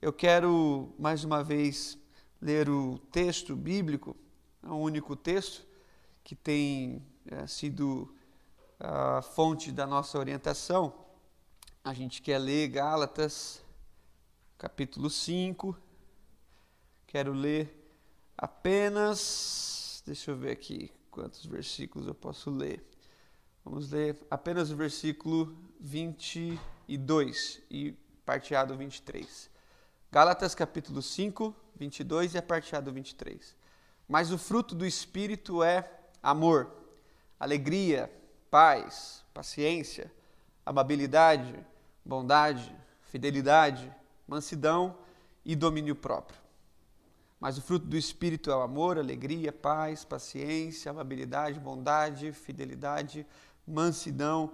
eu quero mais uma vez ler o texto bíblico, é um único texto que tem é, sido a fonte da nossa orientação. A gente quer ler Gálatas, capítulo 5. Quero ler apenas, deixa eu ver aqui quantos versículos eu posso ler. Vamos ler apenas o versículo 22 e parteado 23. Gálatas capítulo 5, 22 e a parteado 23. Mas o fruto do Espírito é amor, alegria, paz, paciência, amabilidade, bondade, fidelidade, mansidão e domínio próprio. Mas o fruto do Espírito é o amor, alegria, paz, paciência, amabilidade, bondade, fidelidade, mansidão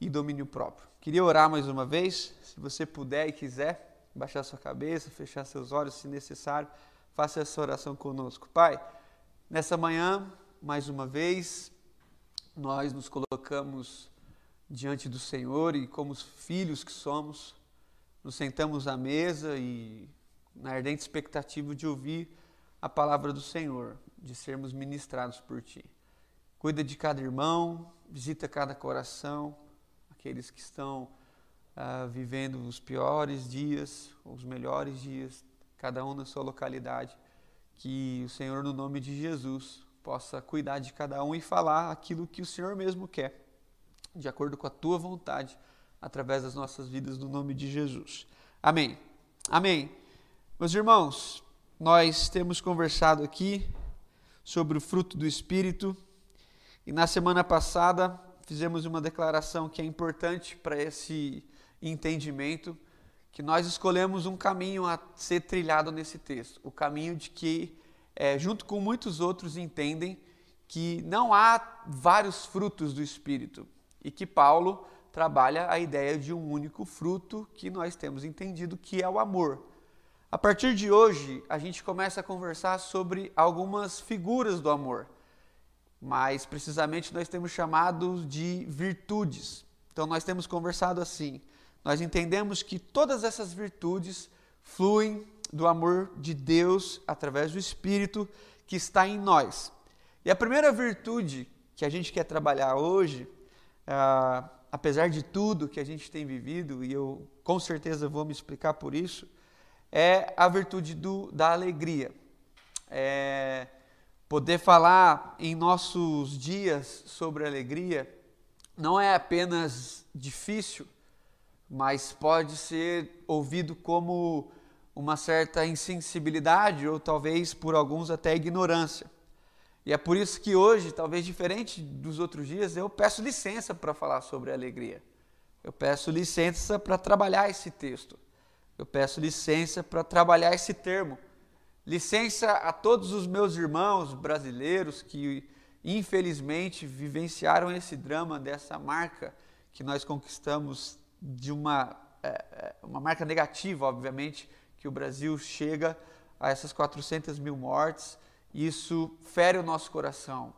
e domínio próprio. Queria orar mais uma vez, se você puder e quiser, baixar sua cabeça, fechar seus olhos se necessário, faça essa oração conosco. Pai, nessa manhã, mais uma vez, nós nos colocamos diante do Senhor e, como os filhos que somos, nos sentamos à mesa e na ardente expectativa de ouvir a palavra do Senhor, de sermos ministrados por Ti. Cuida de cada irmão, visita cada coração, aqueles que estão ah, vivendo os piores dias, os melhores dias, cada um na sua localidade. Que o Senhor, no nome de Jesus, possa cuidar de cada um e falar aquilo que o Senhor mesmo quer, de acordo com a tua vontade, através das nossas vidas, no nome de Jesus. Amém. Amém. Meus irmãos, nós temos conversado aqui sobre o fruto do Espírito e na semana passada fizemos uma declaração que é importante para esse entendimento, que nós escolhemos um caminho a ser trilhado nesse texto, o caminho de que é, junto com muitos outros, entendem que não há vários frutos do Espírito e que Paulo trabalha a ideia de um único fruto que nós temos entendido que é o amor. A partir de hoje, a gente começa a conversar sobre algumas figuras do amor, mas precisamente nós temos chamado de virtudes. Então, nós temos conversado assim. Nós entendemos que todas essas virtudes fluem do amor de Deus através do Espírito que está em nós. E a primeira virtude que a gente quer trabalhar hoje, ah, apesar de tudo que a gente tem vivido, e eu com certeza vou me explicar por isso, é a virtude do, da alegria. É, poder falar em nossos dias sobre alegria não é apenas difícil, mas pode ser ouvido como uma certa insensibilidade ou talvez por alguns até ignorância. E é por isso que hoje, talvez diferente dos outros dias, eu peço licença para falar sobre alegria. Eu peço licença para trabalhar esse texto. Eu peço licença para trabalhar esse termo. Licença a todos os meus irmãos brasileiros que infelizmente vivenciaram esse drama dessa marca que nós conquistamos de uma, é, uma marca negativa, obviamente, que o Brasil chega a essas 400 mil mortes, isso fere o nosso coração.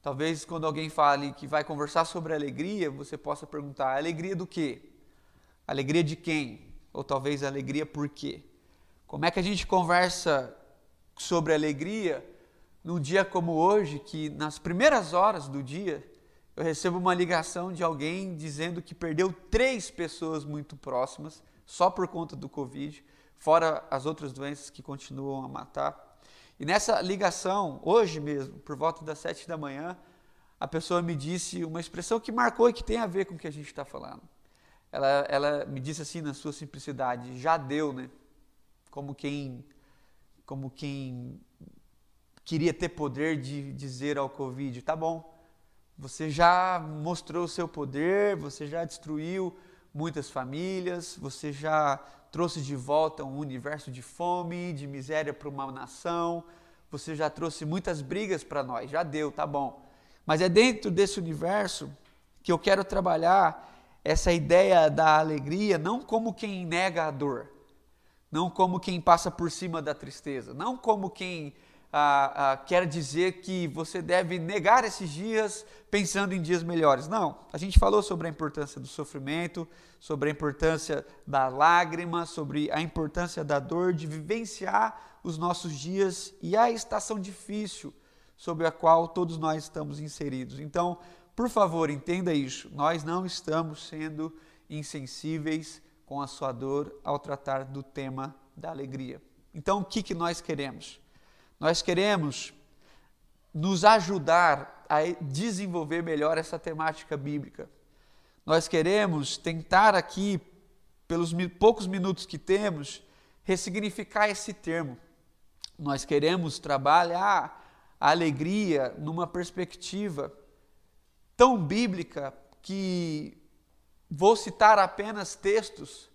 Talvez quando alguém fale que vai conversar sobre alegria, você possa perguntar: alegria do quê? Alegria de quem? Ou talvez alegria por quê? Como é que a gente conversa sobre alegria num dia como hoje, que nas primeiras horas do dia eu recebo uma ligação de alguém dizendo que perdeu três pessoas muito próximas só por conta do Covid fora as outras doenças que continuam a matar. E nessa ligação, hoje mesmo, por volta das sete da manhã, a pessoa me disse uma expressão que marcou e que tem a ver com o que a gente está falando. Ela, ela me disse assim, na sua simplicidade, já deu, né? Como quem, como quem queria ter poder de dizer ao Covid, tá bom, você já mostrou o seu poder, você já destruiu muitas famílias, você já trouxe de volta um universo de fome, de miséria para uma nação, você já trouxe muitas brigas para nós, já deu, tá bom. Mas é dentro desse universo que eu quero trabalhar essa ideia da alegria não como quem nega a dor, não como quem passa por cima da tristeza, não como quem ah, ah, quer dizer que você deve negar esses dias pensando em dias melhores. Não. A gente falou sobre a importância do sofrimento, sobre a importância da lágrima, sobre a importância da dor, de vivenciar os nossos dias e a estação difícil sobre a qual todos nós estamos inseridos. Então, por favor, entenda isso. Nós não estamos sendo insensíveis com a sua dor ao tratar do tema da alegria. Então, o que, que nós queremos? Nós queremos nos ajudar a desenvolver melhor essa temática bíblica. Nós queremos tentar aqui, pelos poucos minutos que temos, ressignificar esse termo. Nós queremos trabalhar a alegria numa perspectiva tão bíblica que vou citar apenas textos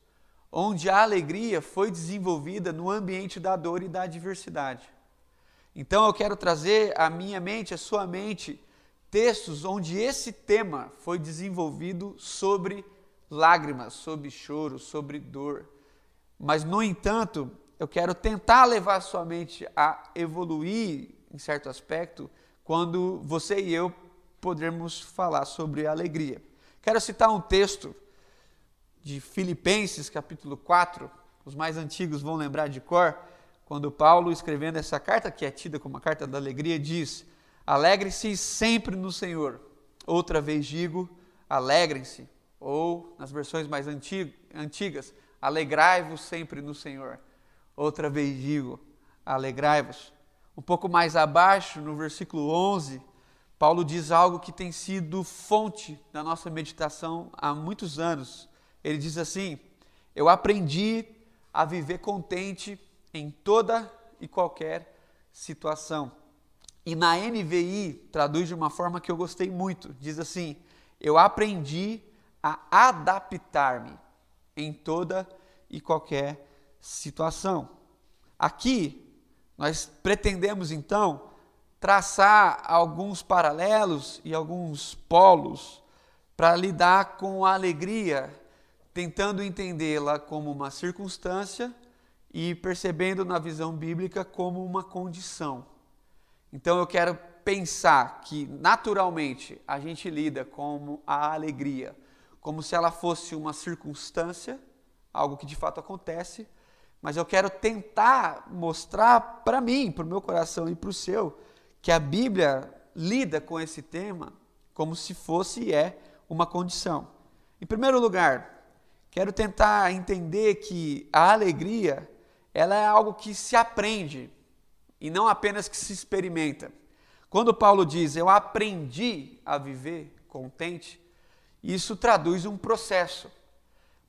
onde a alegria foi desenvolvida no ambiente da dor e da adversidade. Então eu quero trazer à minha mente, à sua mente, textos onde esse tema foi desenvolvido sobre lágrimas, sobre choro, sobre dor. Mas, no entanto, eu quero tentar levar a sua mente a evoluir, em certo aspecto, quando você e eu podermos falar sobre alegria. Quero citar um texto de Filipenses, capítulo 4, os mais antigos vão lembrar de cor, quando Paulo, escrevendo essa carta, que é tida como a carta da alegria, diz: Alegre-se sempre no Senhor. Outra vez digo, alegrem-se. Ou, nas versões mais antigas, alegrai-vos sempre no Senhor. Outra vez digo, alegrai-vos. Um pouco mais abaixo, no versículo 11, Paulo diz algo que tem sido fonte da nossa meditação há muitos anos. Ele diz assim: Eu aprendi a viver contente em toda e qualquer situação. E na NVI traduz de uma forma que eu gostei muito. Diz assim: Eu aprendi a adaptar-me em toda e qualquer situação. Aqui nós pretendemos então traçar alguns paralelos e alguns polos para lidar com a alegria, tentando entendê-la como uma circunstância e percebendo na visão bíblica como uma condição. Então eu quero pensar que naturalmente a gente lida com a alegria como se ela fosse uma circunstância, algo que de fato acontece, mas eu quero tentar mostrar para mim, para o meu coração e para o seu, que a Bíblia lida com esse tema como se fosse e é uma condição. Em primeiro lugar, quero tentar entender que a alegria ela é algo que se aprende e não apenas que se experimenta. Quando Paulo diz eu aprendi a viver contente, isso traduz um processo.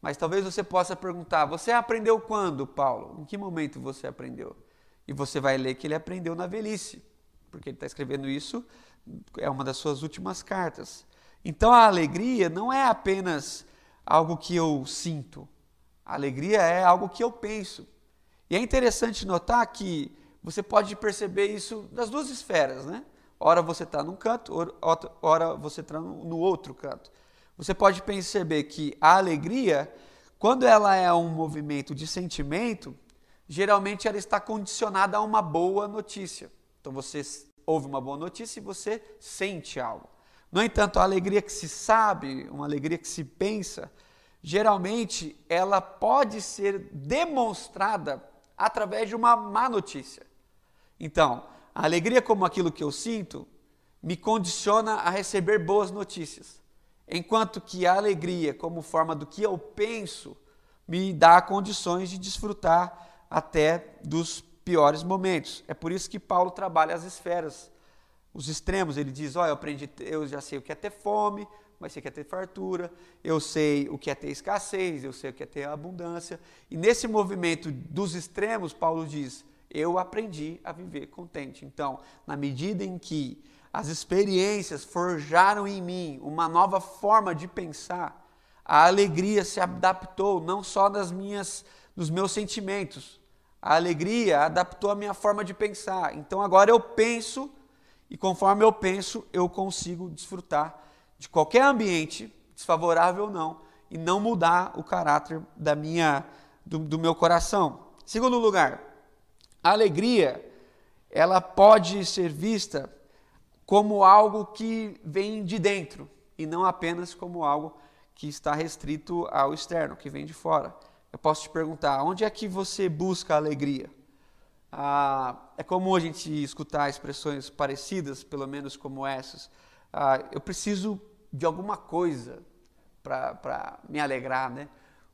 Mas talvez você possa perguntar: você aprendeu quando, Paulo? Em que momento você aprendeu? E você vai ler que ele aprendeu na velhice, porque ele está escrevendo isso, é uma das suas últimas cartas. Então a alegria não é apenas algo que eu sinto, a alegria é algo que eu penso. E é interessante notar que você pode perceber isso das duas esferas, né? Ora você está num canto, ora você está no outro canto. Você pode perceber que a alegria, quando ela é um movimento de sentimento, geralmente ela está condicionada a uma boa notícia. Então você ouve uma boa notícia e você sente algo. No entanto, a alegria que se sabe, uma alegria que se pensa, geralmente ela pode ser demonstrada através de uma má notícia. Então, a alegria como aquilo que eu sinto me condiciona a receber boas notícias, enquanto que a alegria como forma do que eu penso me dá condições de desfrutar até dos piores momentos. É por isso que Paulo trabalha as esferas, os extremos. Ele diz: "Olha, eu aprendi, eu já sei o que é ter fome, mas você quer ter fartura, eu sei o que é ter escassez, eu sei o que é ter abundância. E nesse movimento dos extremos, Paulo diz: eu aprendi a viver contente. Então, na medida em que as experiências forjaram em mim uma nova forma de pensar, a alegria se adaptou não só nas minhas, nos meus sentimentos, a alegria adaptou a minha forma de pensar. Então agora eu penso e conforme eu penso, eu consigo desfrutar de qualquer ambiente, desfavorável ou não, e não mudar o caráter da minha, do, do meu coração. Segundo lugar, a alegria ela pode ser vista como algo que vem de dentro e não apenas como algo que está restrito ao externo, que vem de fora. Eu posso te perguntar, onde é que você busca alegria? Ah, é comum a gente escutar expressões parecidas, pelo menos como essas. Ah, eu preciso de alguma coisa para me alegrar, né?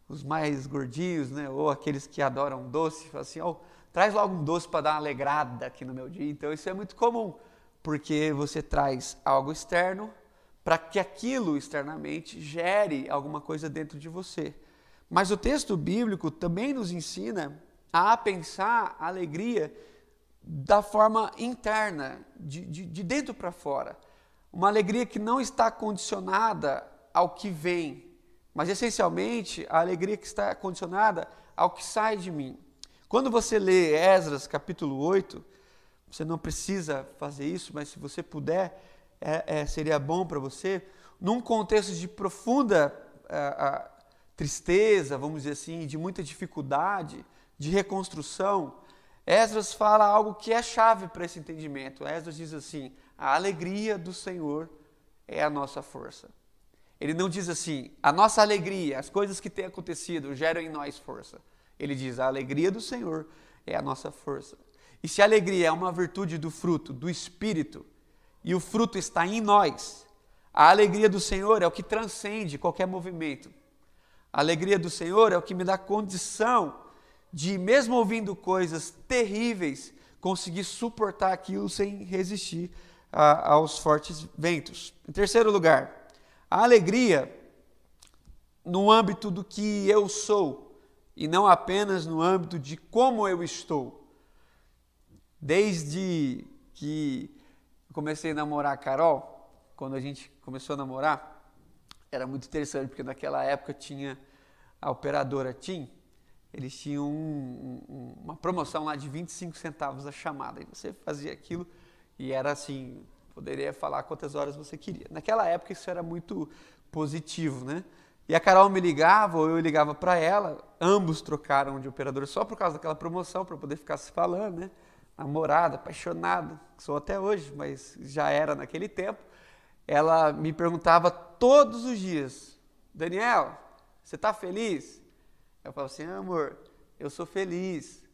Os mais gordinhos, né? Ou aqueles que adoram doce, falam assim, oh, traz logo um doce para dar uma alegrada aqui no meu dia. Então isso é muito comum, porque você traz algo externo para que aquilo externamente gere alguma coisa dentro de você. Mas o texto bíblico também nos ensina a pensar a alegria da forma interna, de, de, de dentro para fora. Uma alegria que não está condicionada ao que vem, mas essencialmente a alegria que está condicionada ao que sai de mim. Quando você lê Esdras capítulo 8, você não precisa fazer isso, mas se você puder, é, é, seria bom para você, num contexto de profunda é, tristeza, vamos dizer assim, de muita dificuldade, de reconstrução, Esdras fala algo que é chave para esse entendimento. Esdras diz assim: a alegria do Senhor é a nossa força. Ele não diz assim, a nossa alegria, as coisas que têm acontecido geram em nós força. Ele diz, a alegria do Senhor é a nossa força. E se a alegria é uma virtude do fruto, do Espírito, e o fruto está em nós, a alegria do Senhor é o que transcende qualquer movimento. A alegria do Senhor é o que me dá condição de, mesmo ouvindo coisas terríveis, conseguir suportar aquilo sem resistir a, aos fortes ventos. Em terceiro lugar, a alegria no âmbito do que eu sou e não apenas no âmbito de como eu estou. Desde que comecei a namorar a Carol, quando a gente começou a namorar, era muito interessante, porque naquela época tinha a operadora TIM, eles tinham um, um, uma promoção lá de 25 centavos a chamada. E você fazia aquilo e era assim, poderia falar quantas horas você queria. Naquela época isso era muito positivo, né? E a Carol me ligava, ou eu ligava para ela, ambos trocaram de operador só por causa daquela promoção, para poder ficar se falando, né? Namorada, apaixonada, sou até hoje, mas já era naquele tempo. Ela me perguntava todos os dias: Daniel, você está feliz? Eu falo assim, amor, eu sou feliz.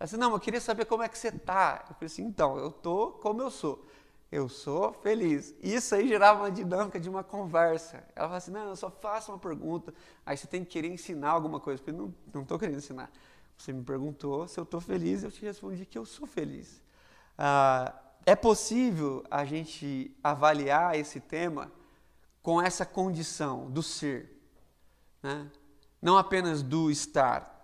Disse, não, eu queria saber como é que você está. Eu falei assim, então, eu tô como eu sou. Eu sou feliz. Isso aí gerava uma dinâmica de uma conversa. Ela fala assim, não, eu só faço uma pergunta. Aí você tem que querer ensinar alguma coisa. Eu falei, não estou querendo ensinar. Você me perguntou se eu estou feliz, eu te respondi que eu sou feliz. Ah, é possível a gente avaliar esse tema com essa condição do ser. Né? não apenas do estar.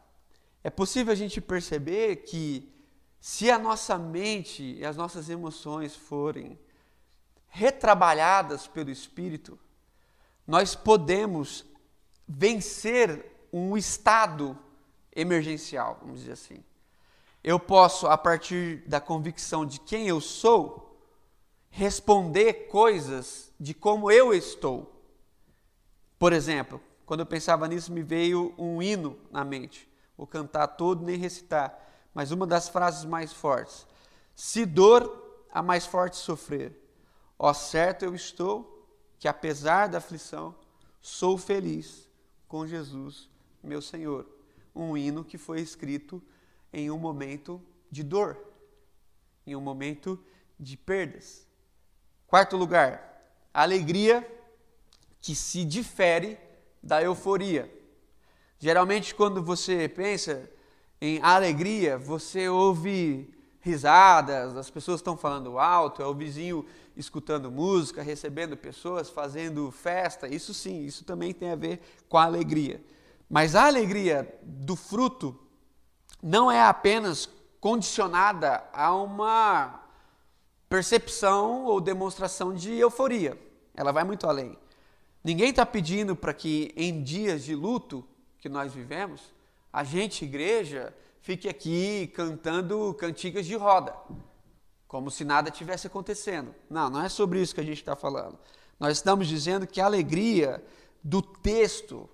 É possível a gente perceber que se a nossa mente e as nossas emoções forem retrabalhadas pelo Espírito, nós podemos vencer um estado emergencial, vamos dizer assim. Eu posso, a partir da convicção de quem eu sou, responder coisas de como eu estou. Por exemplo, quando eu pensava nisso, me veio um hino na mente. Vou cantar todo, nem recitar, mas uma das frases mais fortes. Se dor, a mais forte sofrer. Ó certo eu estou, que apesar da aflição, sou feliz com Jesus, meu Senhor. Um hino que foi escrito em um momento de dor, em um momento de perdas. Quarto lugar, alegria que se difere da euforia. Geralmente, quando você pensa em alegria, você ouve risadas, as pessoas estão falando alto, é o vizinho escutando música, recebendo pessoas, fazendo festa. Isso sim, isso também tem a ver com a alegria. Mas a alegria do fruto não é apenas condicionada a uma percepção ou demonstração de euforia. Ela vai muito além. Ninguém está pedindo para que em dias de luto que nós vivemos, a gente, igreja, fique aqui cantando cantigas de roda, como se nada tivesse acontecendo. Não, não é sobre isso que a gente está falando. Nós estamos dizendo que a alegria do texto,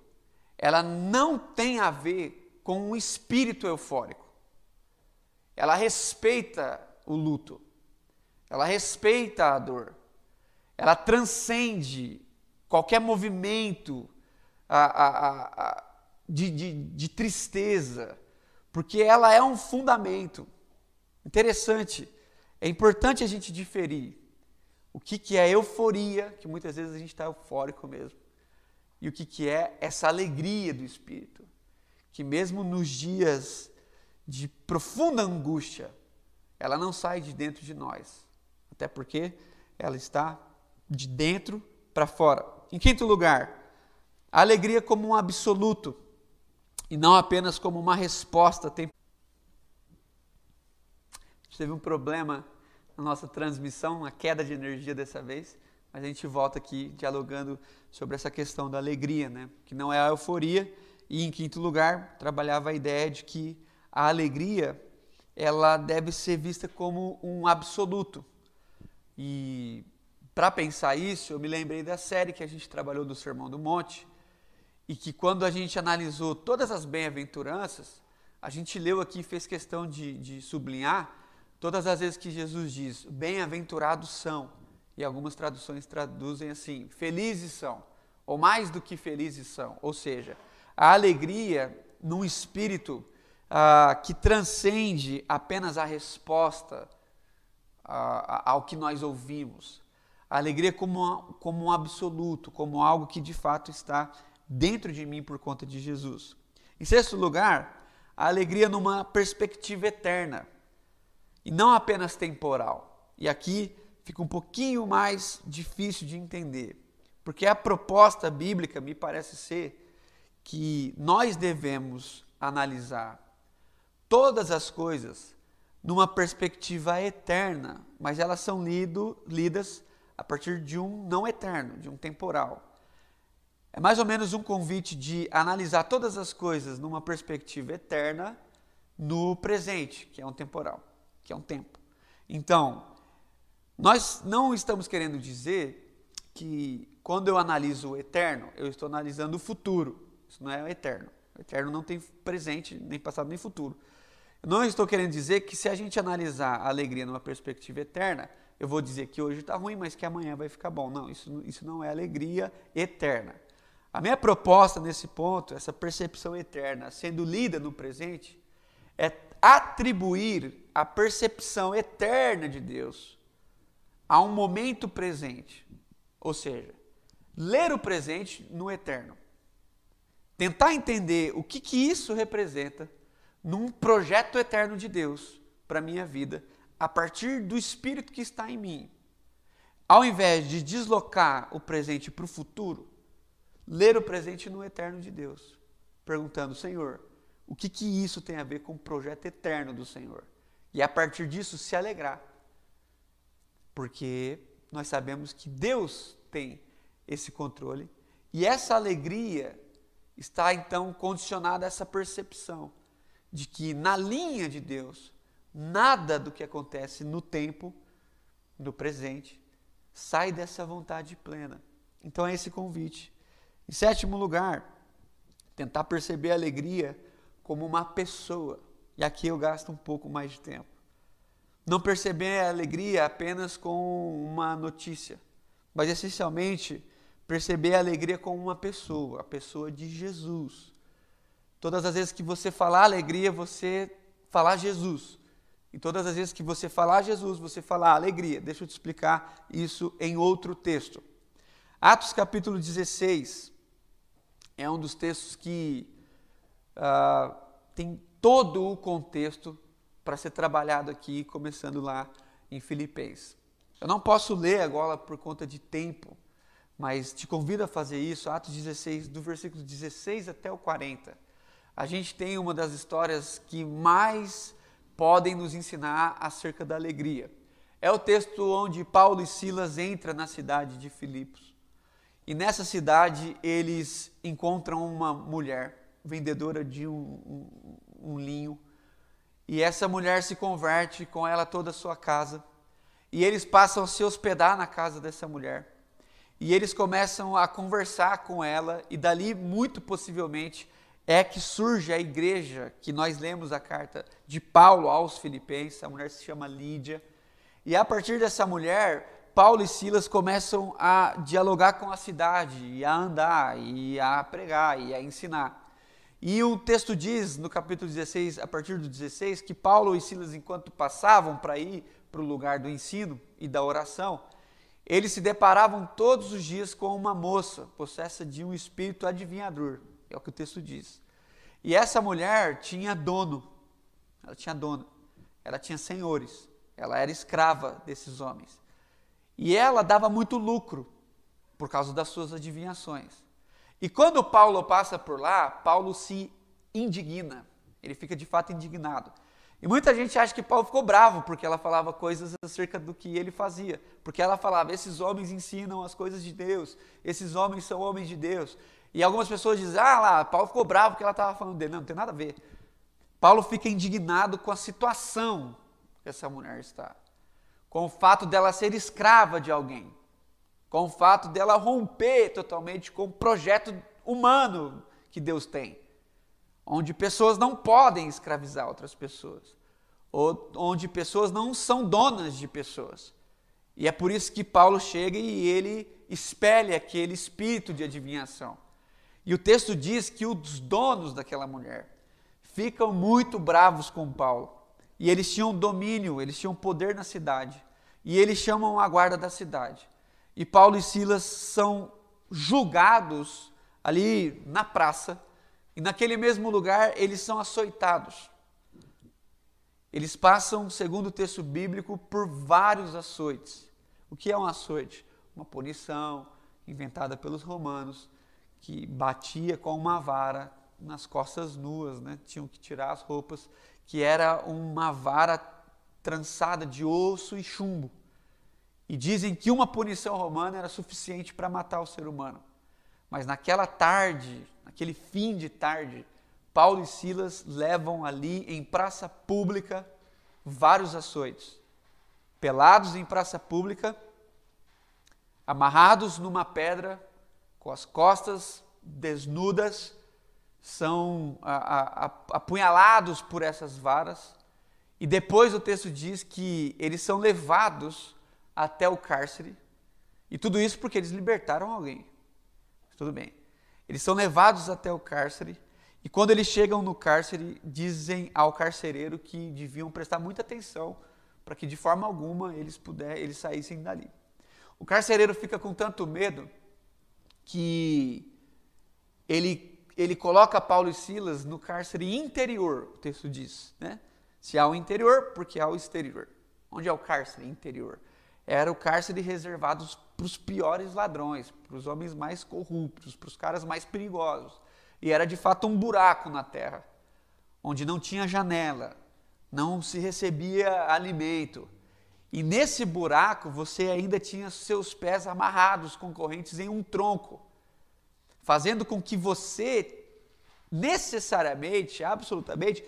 ela não tem a ver com um espírito eufórico. Ela respeita o luto. Ela respeita a dor. Ela transcende qualquer movimento a, a, a, de, de, de tristeza, porque ela é um fundamento. Interessante. É importante a gente diferir o que, que é euforia, que muitas vezes a gente está eufórico mesmo, e o que, que é essa alegria do Espírito, que mesmo nos dias de profunda angústia, ela não sai de dentro de nós, até porque ela está de dentro para fora. Em quinto lugar, a alegria como um absoluto e não apenas como uma resposta temporária. Teve um problema na nossa transmissão, uma queda de energia dessa vez, mas a gente volta aqui dialogando sobre essa questão da alegria, né? que não é a euforia. E em quinto lugar, trabalhava a ideia de que a alegria ela deve ser vista como um absoluto. E para pensar isso, eu me lembrei da série que a gente trabalhou do Sermão do Monte, e que quando a gente analisou todas as bem-aventuranças, a gente leu aqui e fez questão de, de sublinhar todas as vezes que Jesus diz: Bem-aventurados são, e algumas traduções traduzem assim: Felizes são, ou mais do que felizes são. Ou seja, a alegria num espírito ah, que transcende apenas a resposta ah, ao que nós ouvimos. A alegria como, como um absoluto, como algo que de fato está dentro de mim por conta de Jesus. Em sexto lugar, a alegria numa perspectiva eterna e não apenas temporal. E aqui fica um pouquinho mais difícil de entender, porque a proposta bíblica me parece ser que nós devemos analisar todas as coisas numa perspectiva eterna, mas elas são lido, lidas a partir de um não eterno, de um temporal. É mais ou menos um convite de analisar todas as coisas numa perspectiva eterna no presente, que é um temporal, que é um tempo. Então, nós não estamos querendo dizer que quando eu analiso o eterno, eu estou analisando o futuro. Isso não é o eterno. O eterno não tem presente, nem passado, nem futuro. Não estou querendo dizer que se a gente analisar a alegria numa perspectiva eterna, eu vou dizer que hoje está ruim, mas que amanhã vai ficar bom. Não, isso, isso não é alegria eterna. A minha proposta nesse ponto, essa percepção eterna sendo lida no presente, é atribuir a percepção eterna de Deus a um momento presente. Ou seja, ler o presente no eterno. Tentar entender o que, que isso representa num projeto eterno de Deus para a minha vida, a partir do Espírito que está em mim. Ao invés de deslocar o presente para o futuro, ler o presente no eterno de Deus, perguntando, Senhor, o que, que isso tem a ver com o projeto eterno do Senhor? E a partir disso se alegrar. Porque nós sabemos que Deus tem esse controle e essa alegria está então condicionada a essa percepção de que na linha de Deus, nada do que acontece no tempo, no presente, sai dessa vontade plena. Então é esse convite. Em sétimo lugar, tentar perceber a alegria como uma pessoa. E aqui eu gasto um pouco mais de tempo. Não perceber a alegria apenas com uma notícia, mas essencialmente perceber a alegria como uma pessoa, a pessoa de Jesus. Todas as vezes que você falar alegria, você falar Jesus. E todas as vezes que você falar Jesus, você falar alegria. Deixa eu te explicar isso em outro texto. Atos capítulo 16 é um dos textos que uh, tem todo o contexto para ser trabalhado aqui, começando lá em Filipenses. Eu não posso ler agora por conta de tempo, mas te convido a fazer isso, Atos 16, do versículo 16 até o 40 a gente tem uma das histórias que mais podem nos ensinar acerca da alegria. É o texto onde Paulo e Silas entram na cidade de Filipos. E nessa cidade eles encontram uma mulher, vendedora de um, um, um linho. E essa mulher se converte com ela toda a sua casa. E eles passam a se hospedar na casa dessa mulher. E eles começam a conversar com ela, e dali, muito possivelmente, é que surge a igreja que nós lemos a carta de Paulo aos Filipenses, a mulher se chama Lídia, E a partir dessa mulher, Paulo e Silas começam a dialogar com a cidade, e a andar, e a pregar, e a ensinar. E o texto diz, no capítulo 16, a partir do 16, que Paulo e Silas, enquanto passavam para ir para o lugar do ensino e da oração, eles se deparavam todos os dias com uma moça possessa de um espírito adivinhador, é o que o texto diz. E essa mulher tinha dono, ela tinha dono, ela tinha senhores, ela era escrava desses homens. E ela dava muito lucro por causa das suas adivinhações. E quando Paulo passa por lá, Paulo se indigna, ele fica de fato indignado. E muita gente acha que Paulo ficou bravo porque ela falava coisas acerca do que ele fazia. Porque ela falava: esses homens ensinam as coisas de Deus, esses homens são homens de Deus. E algumas pessoas dizem: ah lá, Paulo ficou bravo porque ela estava falando dele. Não, não tem nada a ver. Paulo fica indignado com a situação que essa mulher está, com o fato dela ser escrava de alguém, com o fato dela romper totalmente com o projeto humano que Deus tem onde pessoas não podem escravizar outras pessoas, ou onde pessoas não são donas de pessoas. E é por isso que Paulo chega e ele espelha aquele espírito de adivinhação. E o texto diz que os donos daquela mulher ficam muito bravos com Paulo. E eles tinham domínio, eles tinham poder na cidade. E eles chamam a guarda da cidade. E Paulo e Silas são julgados ali na praça e naquele mesmo lugar eles são açoitados. Eles passam, segundo o texto bíblico, por vários açoites. O que é um açoite? Uma punição inventada pelos romanos, que batia com uma vara nas costas nuas, né? tinham que tirar as roupas, que era uma vara trançada de osso e chumbo. E dizem que uma punição romana era suficiente para matar o ser humano. Mas naquela tarde, naquele fim de tarde, Paulo e Silas levam ali em praça pública vários açoites. Pelados em praça pública, amarrados numa pedra, com as costas desnudas, são a, a, apunhalados por essas varas. E depois o texto diz que eles são levados até o cárcere. E tudo isso porque eles libertaram alguém. Tudo bem. Eles são levados até o cárcere e quando eles chegam no cárcere, dizem ao carcereiro que deviam prestar muita atenção para que de forma alguma eles puder, eles saíssem dali. O carcereiro fica com tanto medo que ele, ele coloca Paulo e Silas no cárcere interior, o texto diz, né? Se há o interior, porque há o exterior. Onde é o cárcere interior? Era o cárcere reservado para os piores ladrões, para os homens mais corruptos, para os caras mais perigosos. E era de fato um buraco na terra, onde não tinha janela, não se recebia alimento. E nesse buraco você ainda tinha seus pés amarrados com correntes em um tronco, fazendo com que você necessariamente, absolutamente,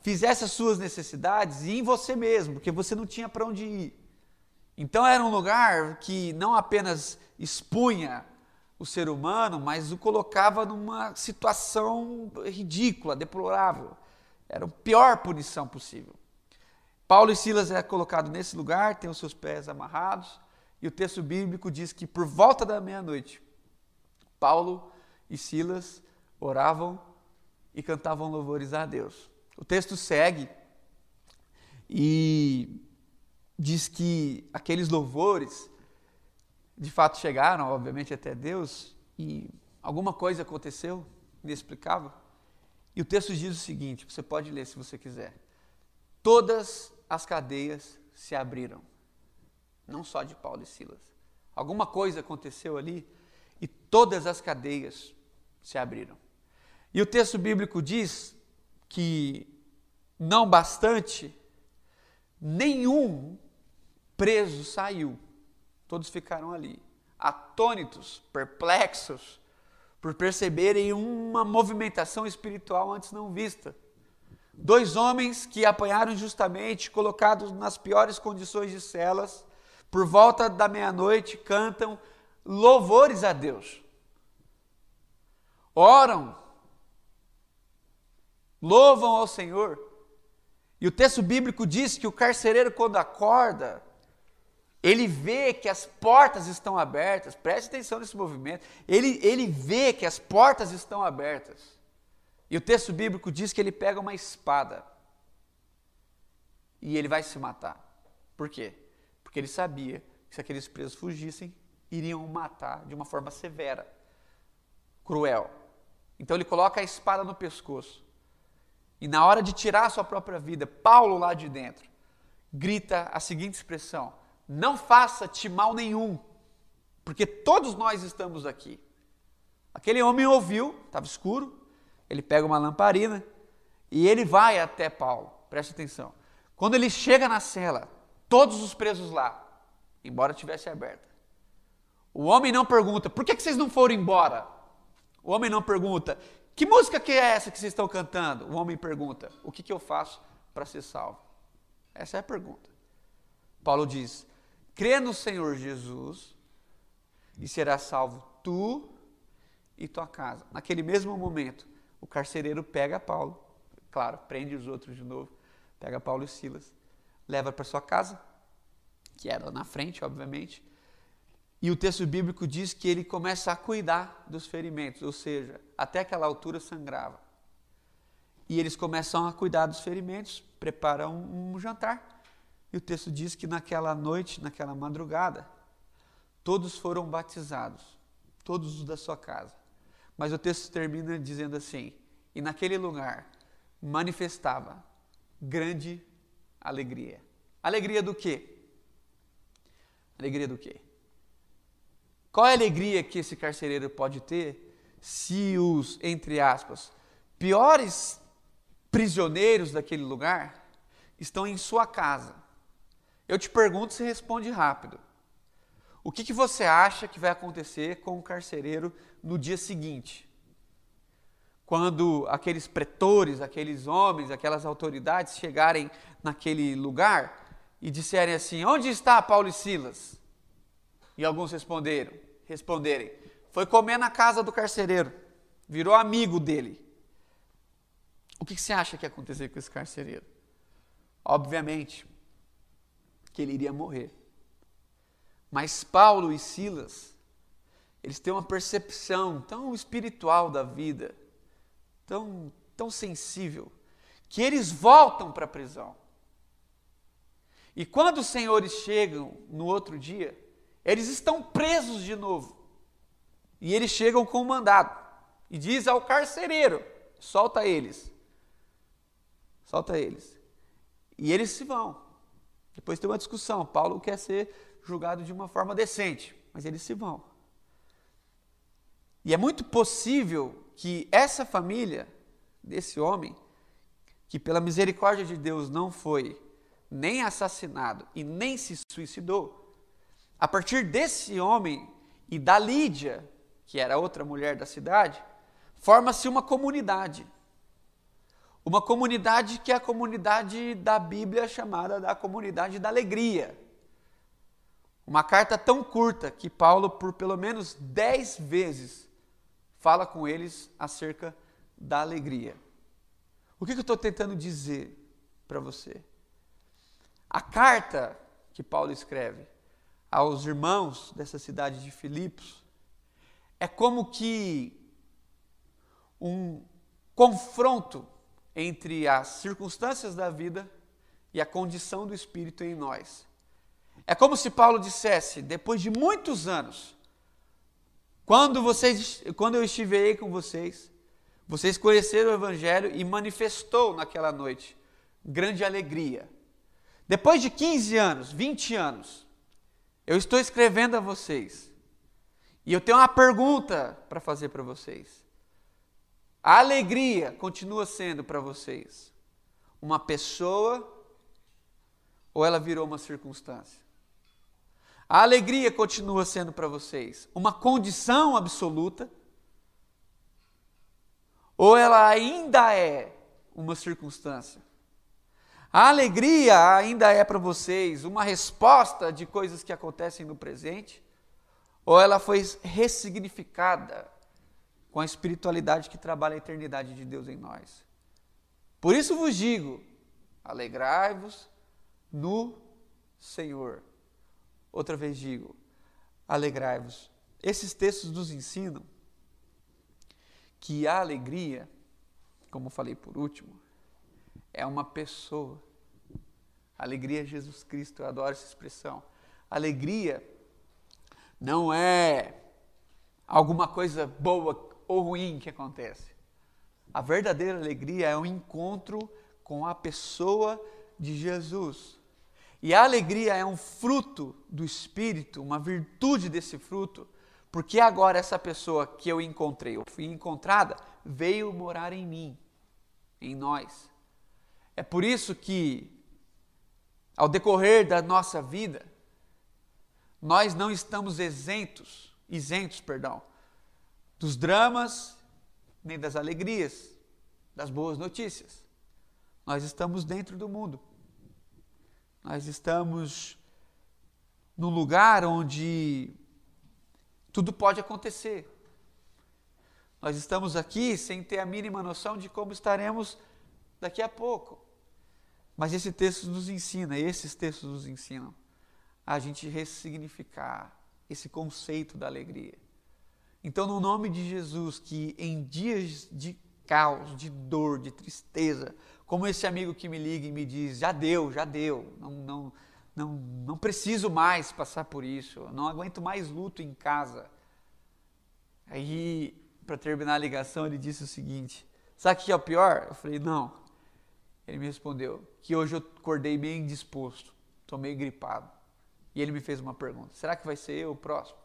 fizesse as suas necessidades em você mesmo, porque você não tinha para onde ir. Então era um lugar que não apenas expunha o ser humano, mas o colocava numa situação ridícula, deplorável. Era a pior punição possível. Paulo e Silas é colocado nesse lugar, tem os seus pés amarrados, e o texto bíblico diz que por volta da meia-noite, Paulo e Silas oravam e cantavam louvores a Deus. O texto segue e diz que aqueles louvores de fato chegaram, obviamente, até Deus e alguma coisa aconteceu inexplicável. E o texto diz o seguinte: você pode ler se você quiser. Todas as cadeias se abriram, não só de Paulo e Silas. Alguma coisa aconteceu ali todas as cadeias se abriram. E o texto bíblico diz que não bastante, nenhum preso saiu. Todos ficaram ali, atônitos, perplexos, por perceberem uma movimentação espiritual antes não vista. Dois homens que apanharam injustamente, colocados nas piores condições de celas, por volta da meia-noite, cantam louvores a Deus. Oram, louvam ao Senhor. E o texto bíblico diz que o carcereiro, quando acorda, Ele vê que as portas estão abertas, preste atenção nesse movimento. Ele, ele vê que as portas estão abertas. E o texto bíblico diz que ele pega uma espada e ele vai se matar. Por quê? Porque ele sabia que se aqueles presos fugissem, iriam matar de uma forma severa, cruel. Então ele coloca a espada no pescoço. E na hora de tirar a sua própria vida, Paulo lá de dentro grita a seguinte expressão: Não faça-te mal nenhum, porque todos nós estamos aqui. Aquele homem ouviu, estava escuro, ele pega uma lamparina e ele vai até Paulo. Preste atenção. Quando ele chega na cela, todos os presos lá, embora tivesse aberta. O homem não pergunta, por que, vocês não foram embora? O homem não pergunta, que música que é essa que vocês estão cantando? O homem pergunta, o que, que eu faço para ser salvo? Essa é a pergunta. Paulo diz, crê no Senhor Jesus e será salvo tu e tua casa. Naquele mesmo momento, o carcereiro pega Paulo, claro, prende os outros de novo, pega Paulo e Silas, leva para sua casa, que era na frente, obviamente, e o texto bíblico diz que ele começa a cuidar dos ferimentos, ou seja, até aquela altura sangrava. E eles começam a cuidar dos ferimentos, preparam um, jantar. E o texto diz que naquela noite, naquela madrugada, todos foram batizados, todos os da sua casa. Mas o texto termina dizendo assim: E naquele lugar manifestava grande alegria. Alegria do quê? Alegria do quê? Qual é a alegria que esse carcereiro pode ter se os, entre aspas, piores prisioneiros daquele lugar estão em sua casa? Eu te pergunto, se responde rápido. O que, que você acha que vai acontecer com o carcereiro no dia seguinte? Quando aqueles pretores, aqueles homens, aquelas autoridades chegarem naquele lugar e disserem assim: Onde está Paulo e Silas? E alguns responderam, responderem: Foi comer na casa do carcereiro, virou amigo dele. O que você acha que ia acontecer com esse carcereiro? Obviamente que ele iria morrer. Mas Paulo e Silas, eles têm uma percepção tão espiritual da vida, tão, tão sensível, que eles voltam para a prisão. E quando os senhores chegam no outro dia, eles estão presos de novo. E eles chegam com um mandado. E diz ao carcereiro: solta eles. Solta eles. E eles se vão. Depois tem uma discussão. Paulo quer ser julgado de uma forma decente, mas eles se vão. E é muito possível que essa família desse homem, que pela misericórdia de Deus não foi nem assassinado e nem se suicidou, a partir desse homem e da Lídia, que era outra mulher da cidade, forma-se uma comunidade. Uma comunidade que é a comunidade da Bíblia chamada da comunidade da alegria. Uma carta tão curta que Paulo, por pelo menos dez vezes, fala com eles acerca da alegria. O que eu estou tentando dizer para você? A carta que Paulo escreve aos irmãos dessa cidade de Filipos é como que um confronto entre as circunstâncias da vida e a condição do espírito em nós. É como se Paulo dissesse, depois de muitos anos, quando vocês, quando eu estive com vocês, vocês conheceram o evangelho e manifestou naquela noite grande alegria depois de 15 anos, 20 anos, eu estou escrevendo a vocês. E eu tenho uma pergunta para fazer para vocês. A alegria continua sendo para vocês uma pessoa ou ela virou uma circunstância? A alegria continua sendo para vocês uma condição absoluta ou ela ainda é uma circunstância? A alegria ainda é para vocês uma resposta de coisas que acontecem no presente? Ou ela foi ressignificada com a espiritualidade que trabalha a eternidade de Deus em nós? Por isso vos digo: alegrai-vos no Senhor. Outra vez digo: alegrai-vos. Esses textos nos ensinam que a alegria, como falei por último, é uma pessoa. Alegria é Jesus Cristo, eu adoro essa expressão. Alegria não é alguma coisa boa ou ruim que acontece. A verdadeira alegria é o um encontro com a pessoa de Jesus. E a alegria é um fruto do Espírito, uma virtude desse fruto, porque agora essa pessoa que eu encontrei, eu fui encontrada, veio morar em mim, em nós. É por isso que, ao decorrer da nossa vida, nós não estamos isentos, isentos, perdão, dos dramas, nem das alegrias, das boas notícias. Nós estamos dentro do mundo. Nós estamos num lugar onde tudo pode acontecer. Nós estamos aqui sem ter a mínima noção de como estaremos daqui a pouco. Mas esse texto nos ensina, esses textos nos ensinam a gente ressignificar esse conceito da alegria. Então, no nome de Jesus, que em dias de caos, de dor, de tristeza, como esse amigo que me liga e me diz: já deu, já deu, não, não, não, não preciso mais passar por isso, não aguento mais luto em casa. Aí, para terminar a ligação, ele disse o seguinte: sabe o que é o pior? Eu falei: não. Ele me respondeu que hoje eu acordei bem indisposto, estou meio gripado. E ele me fez uma pergunta: será que vai ser eu o próximo?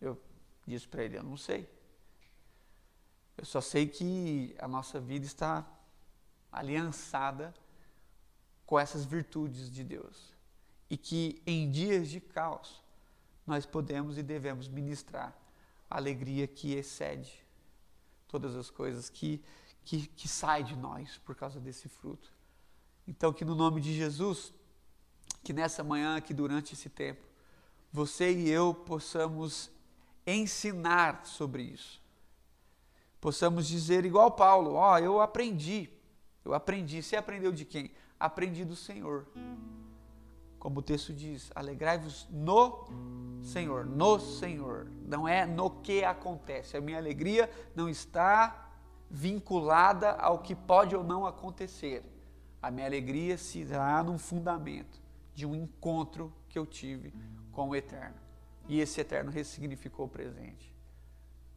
Eu disse para ele: eu não sei. Eu só sei que a nossa vida está aliançada com essas virtudes de Deus. E que em dias de caos nós podemos e devemos ministrar a alegria que excede todas as coisas que, que, que sai de nós por causa desse fruto. Então, que no nome de Jesus, que nessa manhã, que durante esse tempo, você e eu possamos ensinar sobre isso. Possamos dizer igual Paulo, ó, oh, eu aprendi. Eu aprendi. Você aprendeu de quem? Aprendi do Senhor. Como o texto diz, alegrai-vos no Senhor, no Senhor. Não é no que acontece. A minha alegria não está vinculada ao que pode ou não acontecer. A minha alegria se dá num fundamento de um encontro que eu tive com o Eterno. E esse Eterno ressignificou o presente.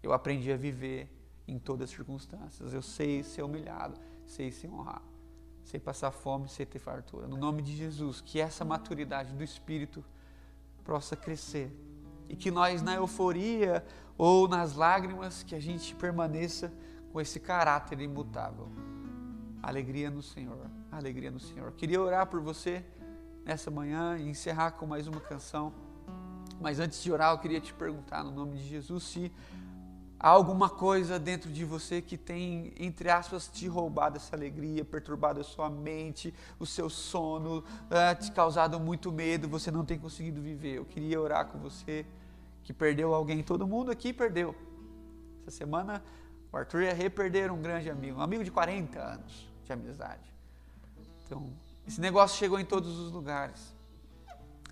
Eu aprendi a viver em todas as circunstâncias. Eu sei ser humilhado, sei ser honrado, sei passar fome, sei ter fartura. No nome de Jesus, que essa maturidade do Espírito possa crescer e que nós, na euforia ou nas lágrimas, que a gente permaneça com esse caráter imutável. Alegria no Senhor, alegria no Senhor. Queria orar por você nessa manhã e encerrar com mais uma canção. Mas antes de orar, eu queria te perguntar, no nome de Jesus, se há alguma coisa dentro de você que tem, entre aspas, te roubado essa alegria, perturbado a sua mente, o seu sono, é, te causado muito medo, você não tem conseguido viver. Eu queria orar com você que perdeu alguém. Todo mundo aqui perdeu. Essa semana, o Arthur e a perderam um grande amigo, um amigo de 40 anos de amizade. Então, esse negócio chegou em todos os lugares.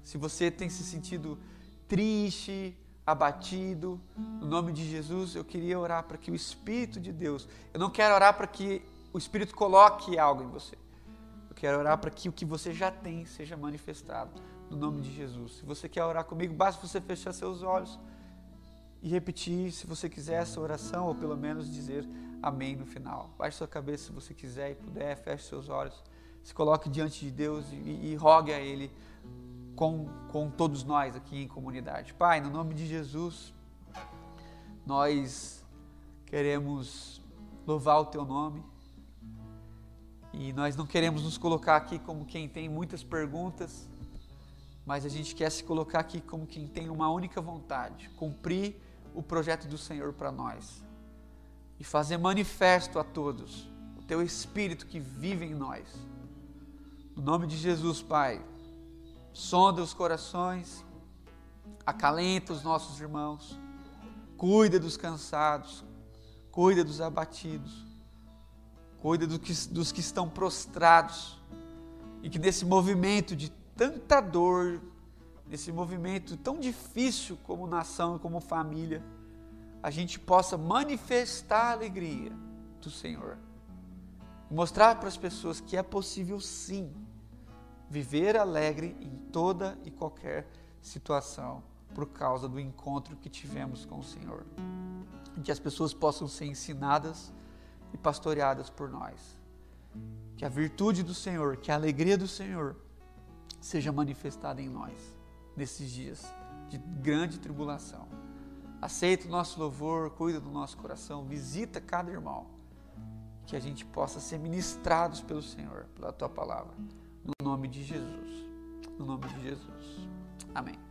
Se você tem se sentido triste, abatido, no nome de Jesus, eu queria orar para que o Espírito de Deus, eu não quero orar para que o Espírito coloque algo em você. Eu quero orar para que o que você já tem seja manifestado, no nome de Jesus. Se você quer orar comigo, basta você fechar seus olhos e repetir, se você quiser, essa oração, ou pelo menos dizer amém no final. Baixe sua cabeça se você quiser e puder, feche seus olhos se coloque diante de Deus e, e rogue a Ele com, com todos nós aqui em comunidade. Pai, no nome de Jesus, nós queremos louvar o Teu nome e nós não queremos nos colocar aqui como quem tem muitas perguntas, mas a gente quer se colocar aqui como quem tem uma única vontade: cumprir o projeto do Senhor para nós e fazer manifesto a todos o Teu Espírito que vive em nós. No nome de Jesus, Pai, sonda os corações, acalenta os nossos irmãos, cuida dos cansados, cuida dos abatidos, cuida do que, dos que estão prostrados e que nesse movimento de tanta dor, nesse movimento tão difícil como nação e como família, a gente possa manifestar a alegria do Senhor. Mostrar para as pessoas que é possível sim viver alegre em toda e qualquer situação por causa do encontro que tivemos com o Senhor. Que as pessoas possam ser ensinadas e pastoreadas por nós. Que a virtude do Senhor, que a alegria do Senhor seja manifestada em nós nesses dias de grande tribulação. Aceita o nosso louvor, cuida do nosso coração, visita cada irmão. Que a gente possa ser ministrados pelo Senhor, pela tua palavra. No nome de Jesus. No nome de Jesus. Amém.